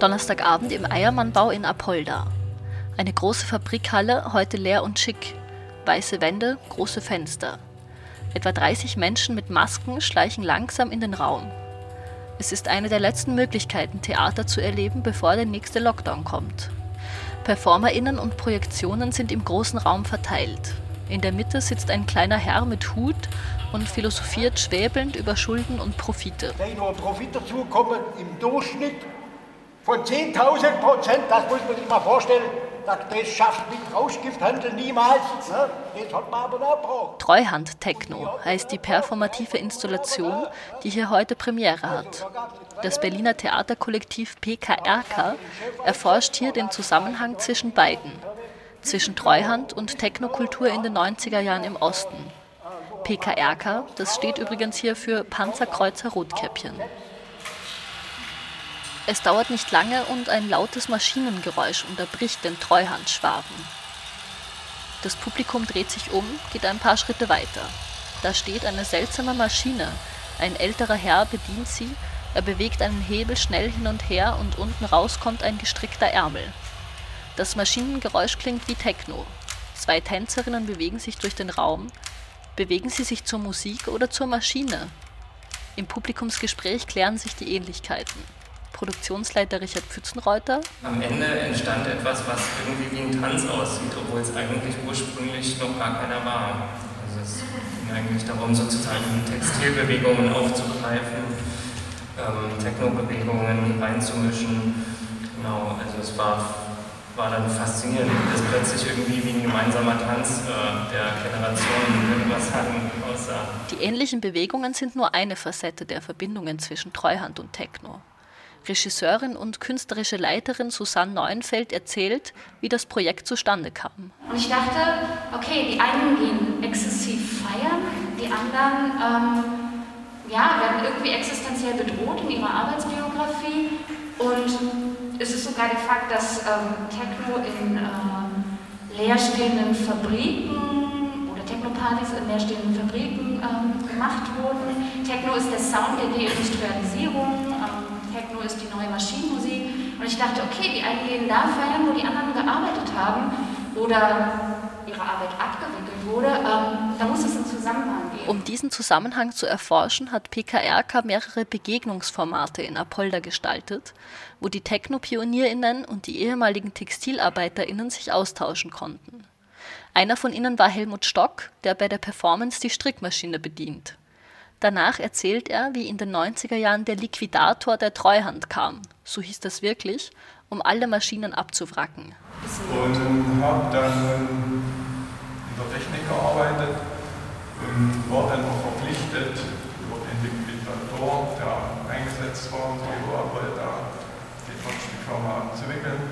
Donnerstagabend im Eiermannbau in Apolda. Eine große Fabrikhalle, heute leer und schick. Weiße Wände, große Fenster. Etwa 30 Menschen mit Masken schleichen langsam in den Raum. Es ist eine der letzten Möglichkeiten, Theater zu erleben, bevor der nächste Lockdown kommt. PerformerInnen und Projektionen sind im großen Raum verteilt. In der Mitte sitzt ein kleiner Herr mit Hut und philosophiert schwäbelnd über Schulden und Profite. Wenn nur Profit dazukommen im Durchschnitt von 10.000 Prozent, das muss man sich mal vorstellen, das schafft mit Rauschgifthandel niemals. Ne? Das hat man aber abgebrochen. Treuhand Techno heißt die performative Installation, die hier heute Premiere hat. Das Berliner Theaterkollektiv PKRK erforscht hier den Zusammenhang zwischen beiden, zwischen Treuhand und Technokultur in den 90er Jahren im Osten. PKRK, das steht übrigens hier für Panzerkreuzer Rotkäppchen. Es dauert nicht lange und ein lautes Maschinengeräusch unterbricht den Treuhandschwaben. Das Publikum dreht sich um, geht ein paar Schritte weiter. Da steht eine seltsame Maschine. Ein älterer Herr bedient sie, er bewegt einen Hebel schnell hin und her und unten raus kommt ein gestrickter Ärmel. Das Maschinengeräusch klingt wie Techno. Zwei Tänzerinnen bewegen sich durch den Raum. Bewegen sie sich zur Musik oder zur Maschine? Im Publikumsgespräch klären sich die Ähnlichkeiten. Produktionsleiter Richard Pfützenreuter. Am Ende entstand etwas, was irgendwie wie ein Tanz aussieht, obwohl es eigentlich ursprünglich noch gar keiner war. Also es ging eigentlich darum, sozusagen Textilbewegungen aufzugreifen, ähm, Technobewegungen reinzumischen. Genau, also es war, war dann faszinierend, dass plötzlich irgendwie wie ein gemeinsamer Tanz äh, der Generationen, würde man sagen, aussah. Die ähnlichen Bewegungen sind nur eine Facette der Verbindungen zwischen Treuhand und Techno. Regisseurin und künstlerische Leiterin Susanne Neuenfeld erzählt, wie das Projekt zustande kam. Und ich dachte, okay, die einen gehen exzessiv feiern, die anderen ähm, ja, werden irgendwie existenziell bedroht in ihrer Arbeitsbiografie. Und es ist sogar der Fakt, dass ähm, Techno in äh, leerstehenden Fabriken oder Technopartys in leerstehenden Fabriken ähm, gemacht wurden. Techno ist der Sound der Deindustrialisierung. Ist die neue Maschinenmusik. Und ich dachte, okay, die einen gehen da feiern, wo die anderen gearbeitet haben oder ihre Arbeit abgewickelt wurde. Ähm, da muss es einen Zusammenhang geben. Um diesen Zusammenhang zu erforschen, hat PKRK mehrere Begegnungsformate in Apolda gestaltet, wo die Techno-PionierInnen und die ehemaligen TextilarbeiterInnen sich austauschen konnten. Einer von ihnen war Helmut Stock, der bei der Performance die Strickmaschine bedient. Danach erzählt er, wie in den 90er Jahren der Liquidator der Treuhand kam, so hieß das wirklich, um alle Maschinen abzuwracken. Und habe dann in der Technik gearbeitet und war dann auch verpflichtet, über den Liquidator, der eingesetzt war und die Arbeit da die Firma abzuwickeln,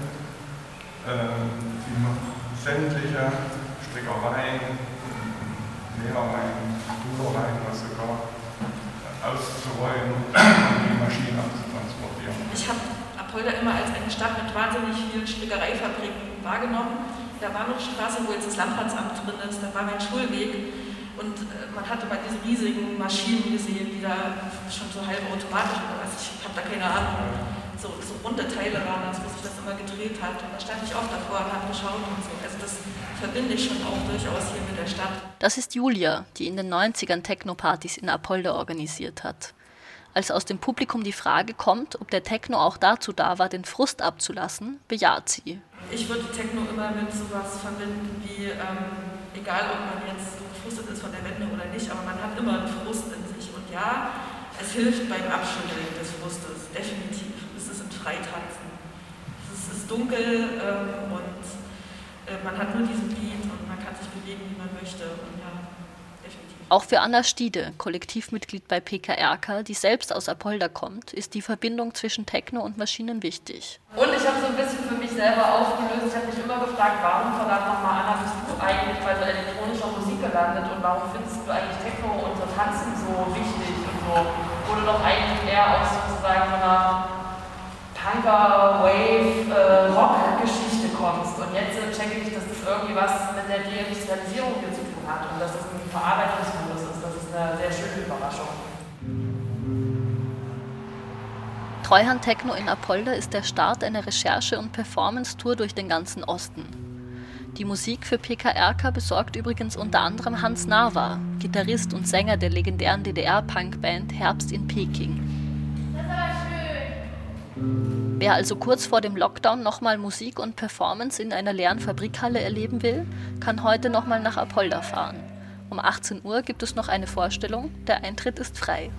die sämtliche Strickereien, Nähereien, Dulereien, was sogar auszurollen und die Maschinen abzutransportieren. Ich habe Apolda immer als eine Stadt mit wahnsinnig vielen Strickereifabriken wahrgenommen. Da war noch Straße, wo jetzt das Landratsamt drin ist, da war mein Schulweg. Und äh, man hatte mal diese riesigen Maschinen gesehen, die da schon so halb automatisch oder was, ich habe da keine Ahnung, so, so runde Teile waren, als wo sich das immer gedreht hat. Und da stand ich oft davor und habe geschaut und so. Also das verbinde ich schon auch durchaus hier mit der Stadt. Das ist Julia, die in den 90ern Techno-Partys in Apolda organisiert hat. Als aus dem Publikum die Frage kommt, ob der Techno auch dazu da war, den Frust abzulassen, bejaht sie. Ich würde Techno immer mit sowas verbinden wie, ähm, egal ob man jetzt gefrustet ist von der Wende oder nicht, aber man hat immer einen Frust in sich. Und ja, es hilft beim Abschütteln des Frustes, definitiv. Es ist ein Freitanzen. Es ist dunkel ähm, und äh, man hat nur diesen Beat und man kann sich bewegen, wie man möchte. Und ja, definitiv. Auch für Anna Stiede, Kollektivmitglied bei PKRK, die selbst aus Apolda kommt, ist die Verbindung zwischen Techno und Maschinen wichtig. Und ich habe so ein bisschen für mich selber aufgelöst. Ich habe mich immer gefragt, warum, verdammt nochmal, Anna, bist du eigentlich bei so elektronischer Musik gelandet und warum findest du eigentlich Techno und so Tanzen so wichtig und so? Wo du doch eigentlich eher aus sozusagen einer Punker, Wave, äh, Rock-Geschichte kommst. Und jetzt äh, checke ich, dass das irgendwie was mit der Deindustrialisierung hier zu tun hat und dass es ein Verarbeitungsmodus ist. Das ist eine sehr schöne Überraschung. Treuhand Techno in Apolda ist der Start einer Recherche- und Performance-Tour durch den ganzen Osten. Die Musik für PKRK besorgt übrigens unter anderem Hans Nava, Gitarrist und Sänger der legendären DDR-Punkband Herbst in Peking. Wer also kurz vor dem Lockdown nochmal Musik und Performance in einer leeren Fabrikhalle erleben will, kann heute nochmal nach Apolda fahren. Um 18 Uhr gibt es noch eine Vorstellung, der Eintritt ist frei.